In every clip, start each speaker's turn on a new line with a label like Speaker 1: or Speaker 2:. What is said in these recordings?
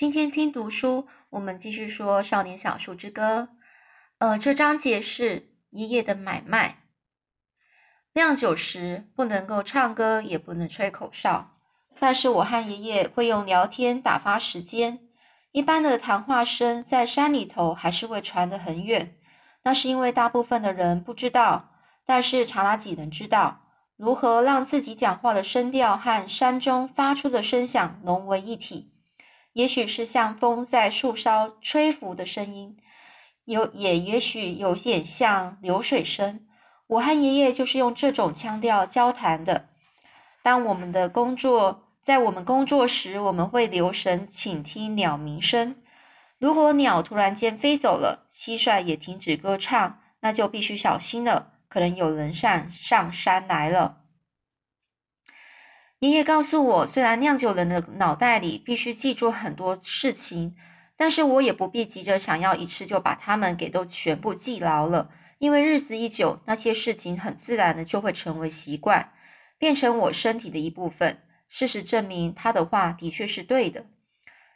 Speaker 1: 今天听读书，我们继续说《少年小树之歌》。呃，这章节是爷爷的买卖。酿酒时不能够唱歌，也不能吹口哨，但是我和爷爷会用聊天打发时间。一般的谈话声在山里头还是会传得很远，那是因为大部分的人不知道，但是查拉吉能知道如何让自己讲话的声调和山中发出的声响融为一体。也许是像风在树梢吹拂的声音，有也也许有点像流水声。我和爷爷就是用这种腔调交谈的。当我们的工作在我们工作时，我们会留神倾听鸟鸣声。如果鸟突然间飞走了，蟋蟀也停止歌唱，那就必须小心了，可能有人上上山来了。爷爷告诉我，虽然酿酒人的脑袋里必须记住很多事情，但是我也不必急着想要一次就把它们给都全部记牢了，因为日子一久，那些事情很自然的就会成为习惯，变成我身体的一部分。事实证明，他的话的确是对的。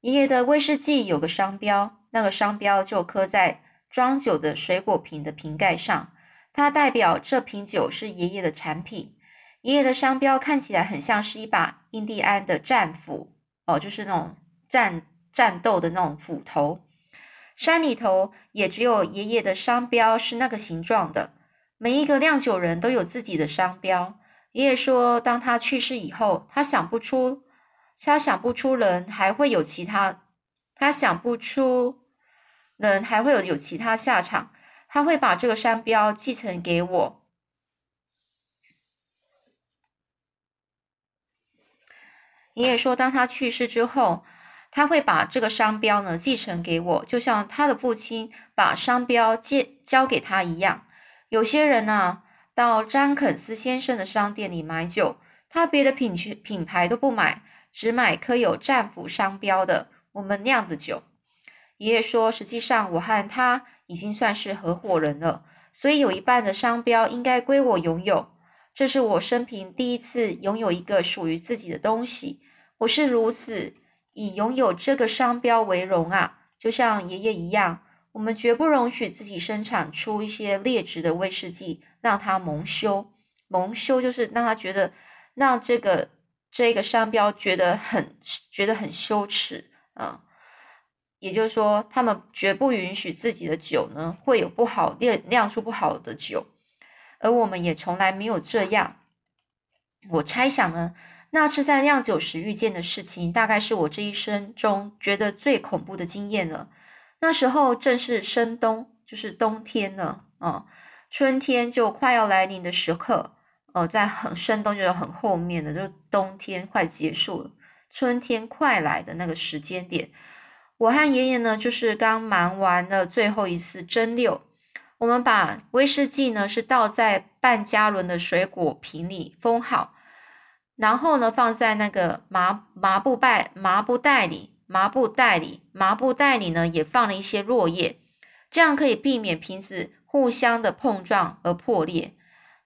Speaker 1: 爷爷的威士忌有个商标，那个商标就刻在装酒的水果瓶的瓶盖上，它代表这瓶酒是爷爷的产品。爷爷的商标看起来很像是一把印第安的战斧哦，就是那种战战斗的那种斧头。山里头也只有爷爷的商标是那个形状的。每一个酿酒人都有自己的商标。爷爷说，当他去世以后，他想不出，他想不出人还会有其他，他想不出人还会有有其他下场。他会把这个商标继承给我。爷爷说，当他去世之后，他会把这个商标呢继承给我，就像他的父亲把商标借交给他一样。有些人呢，到詹肯斯先生的商店里买酒，他别的品品牌都不买，只买刻有战斧商标的我们酿的酒。爷爷说，实际上我和他已经算是合伙人了，所以有一半的商标应该归我拥有。这是我生平第一次拥有一个属于自己的东西。我是如此以拥有这个商标为荣啊！就像爷爷一样，我们绝不容许自己生产出一些劣质的威士忌，让他蒙羞。蒙羞就是让他觉得，让这个这个商标觉得很觉得很羞耻啊！也就是说，他们绝不允许自己的酒呢会有不好酿酿出不好的酒，而我们也从来没有这样。我猜想呢。那次在酿酒时遇见的事情，大概是我这一生中觉得最恐怖的经验了。那时候正是深冬，就是冬天了啊，春天就快要来临的时刻。呃，在很深冬，就是很后面的，就冬天快结束了，春天快来的那个时间点。我和爷爷呢，就是刚忙完了最后一次蒸馏，我们把威士忌呢是倒在半加仑的水果瓶里封好。然后呢，放在那个麻麻布袋麻布袋里，麻布袋里，麻布袋里呢也放了一些落叶，这样可以避免瓶子互相的碰撞而破裂。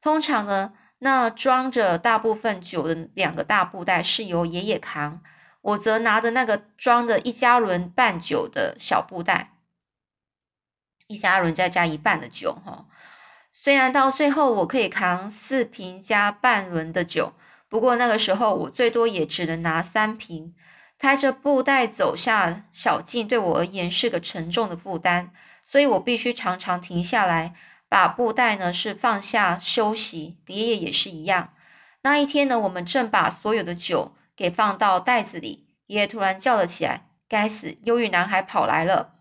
Speaker 1: 通常呢，那装着大部分酒的两个大布袋是由爷爷扛，我则拿着那个装着一加仑半酒的小布袋，一加仑再加一半的酒哈。虽然到最后我可以扛四瓶加半轮的酒。不过那个时候，我最多也只能拿三瓶，抬着布袋走下小径，对我而言是个沉重的负担，所以我必须常常停下来，把布袋呢是放下休息。爷爷也是一样。那一天呢，我们正把所有的酒给放到袋子里，爷爷突然叫了起来：“该死，忧郁男孩跑来了！”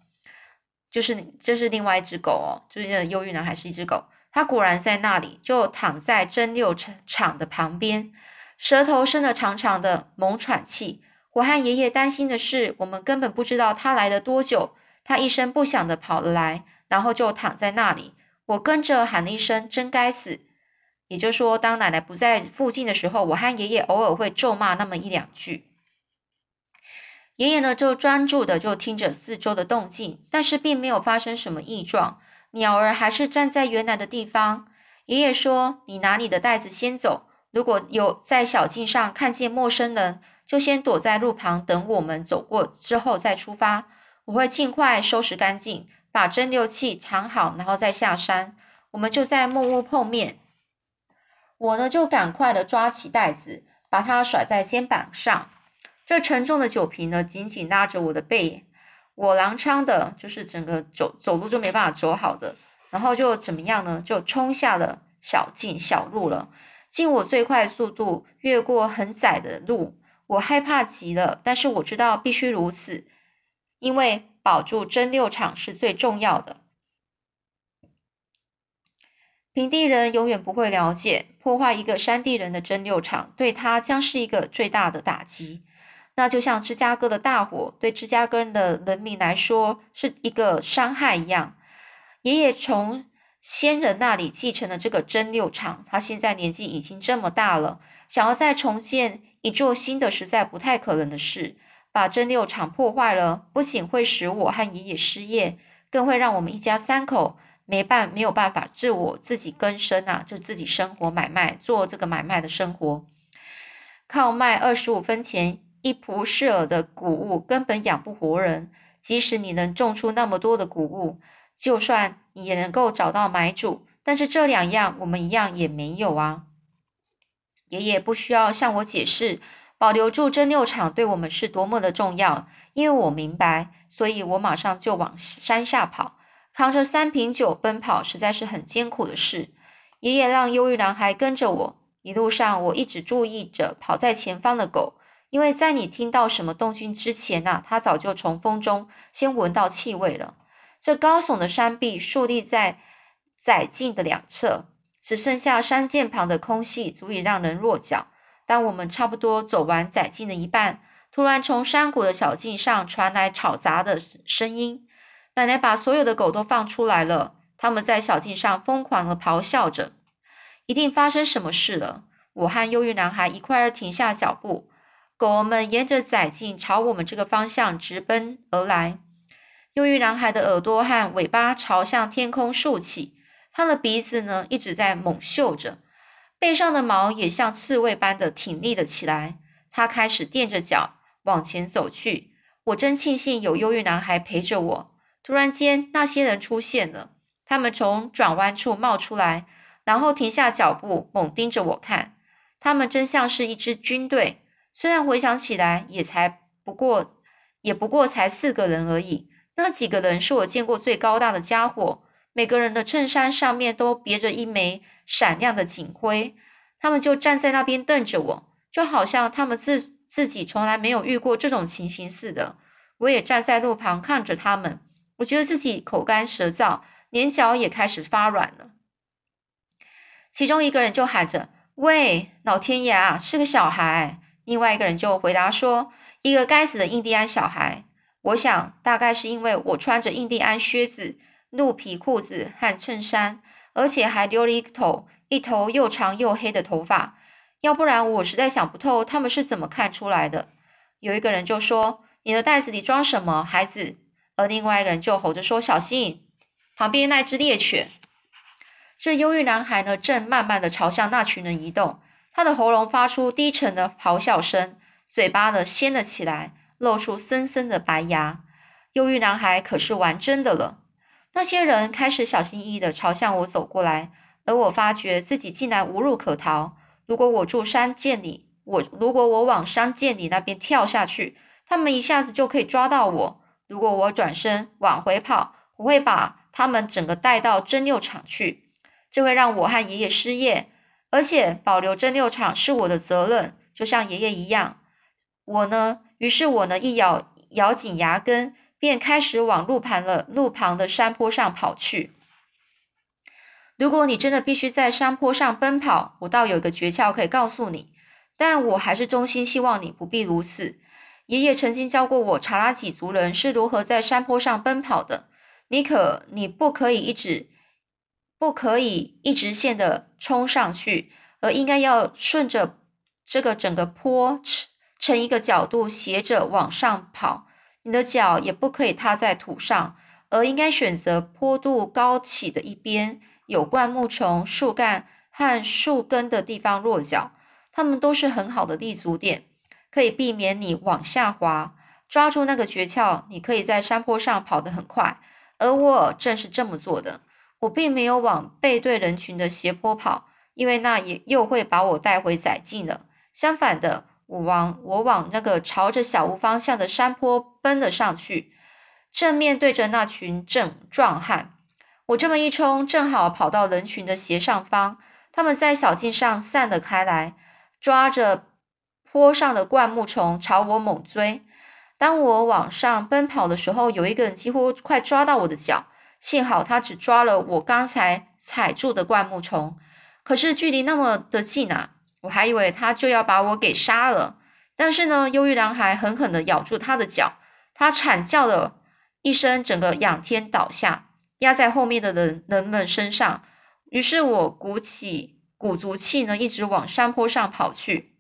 Speaker 1: 就是这是另外一只狗哦，就是那忧郁男孩是一只狗，他果然在那里，就躺在蒸馏厂厂的旁边。舌头伸得长长的，猛喘气。我和爷爷担心的是，我们根本不知道他来了多久。他一声不响的跑了来，然后就躺在那里。我跟着喊了一声：“真该死！”也就是说，当奶奶不在附近的时候，我和爷爷偶尔会咒骂那么一两句。爷爷呢，就专注的就听着四周的动静，但是并没有发生什么异状。鸟儿还是站在原来的地方。爷爷说：“你拿你的袋子先走。”如果有在小径上看见陌生人，就先躲在路旁等我们走过之后再出发。我会尽快收拾干净，把蒸馏器藏好，然后再下山。我们就在木屋碰面。我呢就赶快的抓起袋子，把它甩在肩膀上。这沉重的酒瓶呢紧紧拉着我的背，我狼跄的，就是整个走走路就没办法走好的。然后就怎么样呢？就冲下了小径小路了。尽我最快速度越过很窄的路，我害怕极了，但是我知道必须如此，因为保住真六场是最重要的。平地人永远不会了解，破坏一个山地人的真六场，对他将是一个最大的打击。那就像芝加哥的大火，对芝加哥的人民来说是一个伤害一样。爷爷从先人那里继承了这个蒸馏厂，他现在年纪已经这么大了，想要再重建一座新的，实在不太可能的事。把蒸馏厂破坏了，不仅会使我和爷爷失业，更会让我们一家三口。没办没有办法自我自己更生啊，就自己生活买卖做这个买卖的生活，靠卖二十五分钱一蒲适尔的谷物根本养不活人。即使你能种出那么多的谷物，就算你也能够找到买主，但是这两样我们一样也没有啊。爷爷不需要向我解释，保留住蒸馏厂对我们是多么的重要，因为我明白，所以我马上就往山下跑。扛着三瓶酒奔跑，实在是很艰苦的事。爷爷让忧郁男孩跟着我，一路上我一直注意着跑在前方的狗，因为在你听到什么动静之前呐，它早就从风中先闻到气味了。这高耸的山壁竖立在窄径的两侧，只剩下山涧旁的空隙足以让人落脚。当我们差不多走完窄径的一半，突然从山谷的小径上传来吵杂的声音。奶奶把所有的狗都放出来了，他们在小径上疯狂的咆哮着，一定发生什么事了。我和忧郁男孩一块儿停下脚步，狗们沿着窄径朝我们这个方向直奔而来。忧郁男孩的耳朵和尾巴朝向天空竖起，他的鼻子呢一直在猛嗅着，背上的毛也像刺猬般的挺立了起来。他开始垫着脚往前走去。我真庆幸有忧郁男孩陪着我。突然间，那些人出现了。他们从转弯处冒出来，然后停下脚步，猛盯着我看。他们真像是一支军队。虽然回想起来，也才不过，也不过才四个人而已。那几个人是我见过最高大的家伙，每个人的衬衫上面都别着一枚闪亮的警徽。他们就站在那边瞪着我，就好像他们自自己从来没有遇过这种情形似的。我也站在路旁看着他们。我觉得自己口干舌燥，连脚也开始发软了。其中一个人就喊着：“喂，老天爷啊，是个小孩！”另外一个人就回答说：“一个该死的印第安小孩。”我想，大概是因为我穿着印第安靴子、鹿皮裤子和衬衫，而且还留了一头一头又长又黑的头发，要不然我实在想不透他们是怎么看出来的。有一个人就说：“你的袋子里装什么，孩子？”而另外一个人就吼着说：“小心，旁边那只猎犬！”这忧郁男孩呢，正慢慢的朝向那群人移动，他的喉咙发出低沉的咆哮声，嘴巴呢掀了起来，露出森森的白牙。忧郁男孩可是玩真的了。那些人开始小心翼翼的朝向我走过来，而我发觉自己竟然无路可逃。如果我住山涧里，我如果我往山涧里那边跳下去，他们一下子就可以抓到我。如果我转身往回跑，我会把他们整个带到蒸馏厂去，这会让我和爷爷失业，而且保留蒸馏厂是我的责任，就像爷爷一样。我呢，于是我呢一咬咬紧牙根，便开始往路旁了路旁的山坡上跑去。如果你真的必须在山坡上奔跑，我倒有个诀窍可以告诉你，但我还是衷心希望你不必如此。爷爷曾经教过我，查拉几族人是如何在山坡上奔跑的。你可，你不可以一直，不可以一直线的冲上去，而应该要顺着这个整个坡成一个角度，斜着往上跑。你的脚也不可以踏在土上，而应该选择坡度高起的一边，有灌木丛、树干和树根的地方落脚，它们都是很好的立足点。可以避免你往下滑。抓住那个诀窍，你可以在山坡上跑得很快。而我正是这么做的。我并没有往背对人群的斜坡跑，因为那也又会把我带回窄径了。相反的，我往我往那个朝着小屋方向的山坡奔了上去，正面对着那群正壮汉。我这么一冲，正好跑到人群的斜上方。他们在小径上散了开来，抓着坡上的灌木丛朝我猛追。当我往上奔跑的时候，有一个人几乎快抓到我的脚，幸好他只抓了我刚才踩住的灌木丛。可是距离那么的近啊，我还以为他就要把我给杀了。但是呢，忧郁男孩狠狠地咬住他的脚，他惨叫了一声，整个仰天倒下，压在后面的人人们身上。于是我鼓起鼓足气呢，一直往山坡上跑去。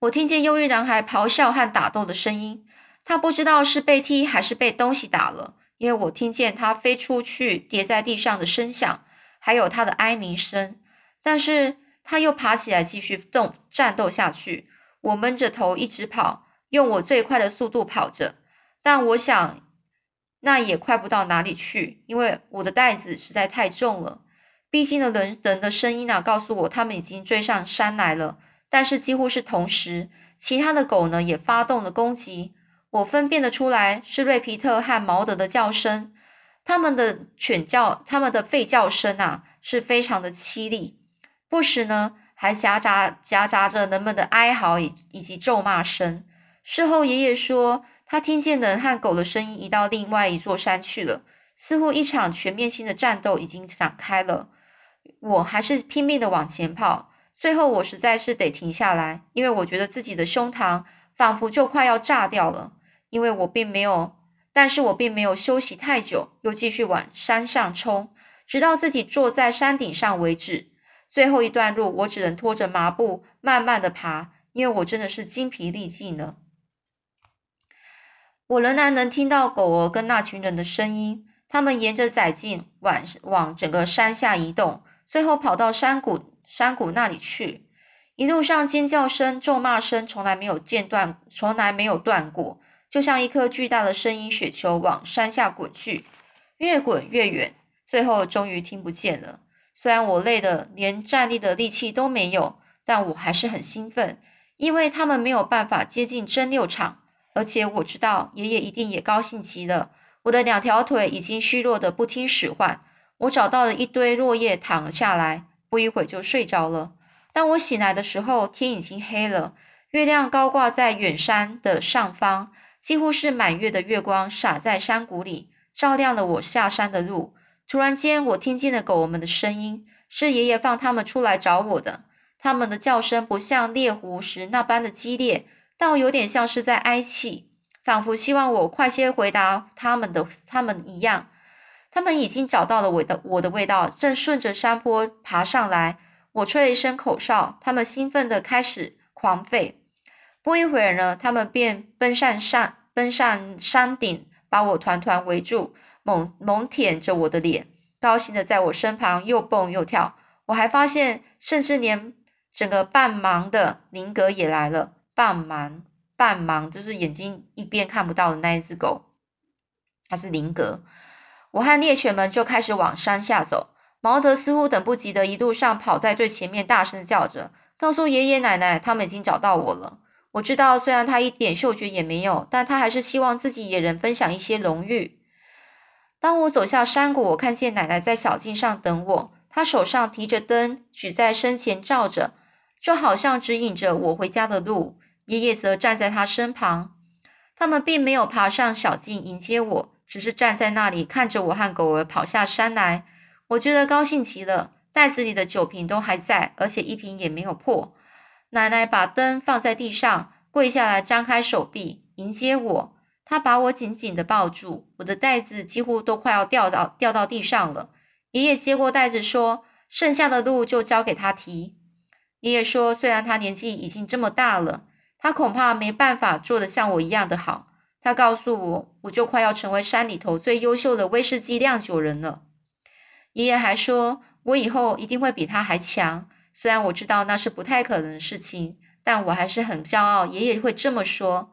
Speaker 1: 我听见忧郁男孩咆哮和打斗的声音，他不知道是被踢还是被东西打了，因为我听见它飞出去跌在地上的声响，还有它的哀鸣声。但是它又爬起来继续动战斗下去。我闷着头一直跑，用我最快的速度跑着，但我想那也快不到哪里去，因为我的袋子实在太重了。毕竟的人人的声音啊，告诉我他们已经追上山来了。但是几乎是同时，其他的狗呢也发动了攻击。我分辨得出来是瑞皮特和毛德的叫声，他们的犬叫、他们的吠叫声啊，是非常的凄厉，不时呢还夹杂夹杂着人们的哀嚎以以及咒骂声。事后爷爷说，他听见人和狗的声音移到另外一座山去了，似乎一场全面性的战斗已经展开了。我还是拼命的往前跑。最后，我实在是得停下来，因为我觉得自己的胸膛仿佛就快要炸掉了。因为我并没有，但是我并没有休息太久，又继续往山上冲，直到自己坐在山顶上为止。最后一段路，我只能拖着麻布慢慢的爬，因为我真的是精疲力尽了。我仍然能听到狗儿跟那群人的声音，他们沿着窄径往往整个山下移动，最后跑到山谷。山谷那里去，一路上尖叫声、咒骂声从来没有间断，从来没有断过，就像一颗巨大的声音雪球往山下滚去，越滚越远，最后终于听不见了。虽然我累得连站立的力气都没有，但我还是很兴奋，因为他们没有办法接近蒸馏厂，而且我知道爷爷一定也高兴极了。我的两条腿已经虚弱的不听使唤，我找到了一堆落叶躺了下来。不一会就睡着了。当我醒来的时候，天已经黑了，月亮高挂在远山的上方，几乎是满月的月光洒在山谷里，照亮了我下山的路。突然间，我听见了狗们的声音，是爷爷放他们出来找我的。他们的叫声不像猎狐时那般的激烈，倒有点像是在哀泣，仿佛希望我快些回答他们的他们一样。他们已经找到了我的我的味道，正顺着山坡爬上来。我吹了一声口哨，他们兴奋地开始狂吠。不一会儿呢，他们便奔上山，奔上山顶，把我团团围住，猛猛舔着我的脸，高兴的在我身旁又蹦又跳。我还发现，甚至连整个半盲的林格也来了。半盲，半盲就是眼睛一边看不到的那一只狗，它是林格。我和猎犬们就开始往山下走。毛德似乎等不及的，一路上跑在最前面，大声叫着，告诉爷爷奶奶他们已经找到我了。我知道，虽然他一点嗅觉也没有，但他还是希望自己也能分享一些荣誉。当我走下山谷，我看见奶奶在小径上等我，她手上提着灯，举在身前照着，就好像指引着我回家的路。爷爷则站在他身旁。他们并没有爬上小径迎接我。只是站在那里看着我和狗儿跑下山来，我觉得高兴极了。袋子里的酒瓶都还在，而且一瓶也没有破。奶奶把灯放在地上，跪下来，张开手臂迎接我。她把我紧紧的抱住，我的袋子几乎都快要掉到掉到地上了。爷爷接过袋子说：“剩下的路就交给他提。”爷爷说：“虽然他年纪已经这么大了，他恐怕没办法做得像我一样的好。”他告诉我，我就快要成为山里头最优秀的威士忌酿酒人了。爷爷还说，我以后一定会比他还强。虽然我知道那是不太可能的事情，但我还是很骄傲，爷爷会这么说。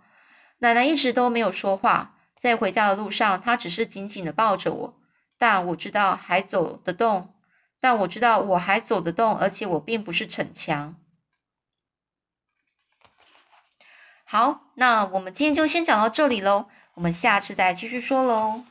Speaker 1: 奶奶一直都没有说话，在回家的路上，她只是紧紧的抱着我。但我知道还走得动，但我知道我还走得动，而且我并不是逞强。好，那我们今天就先讲到这里喽，我们下次再继续说喽。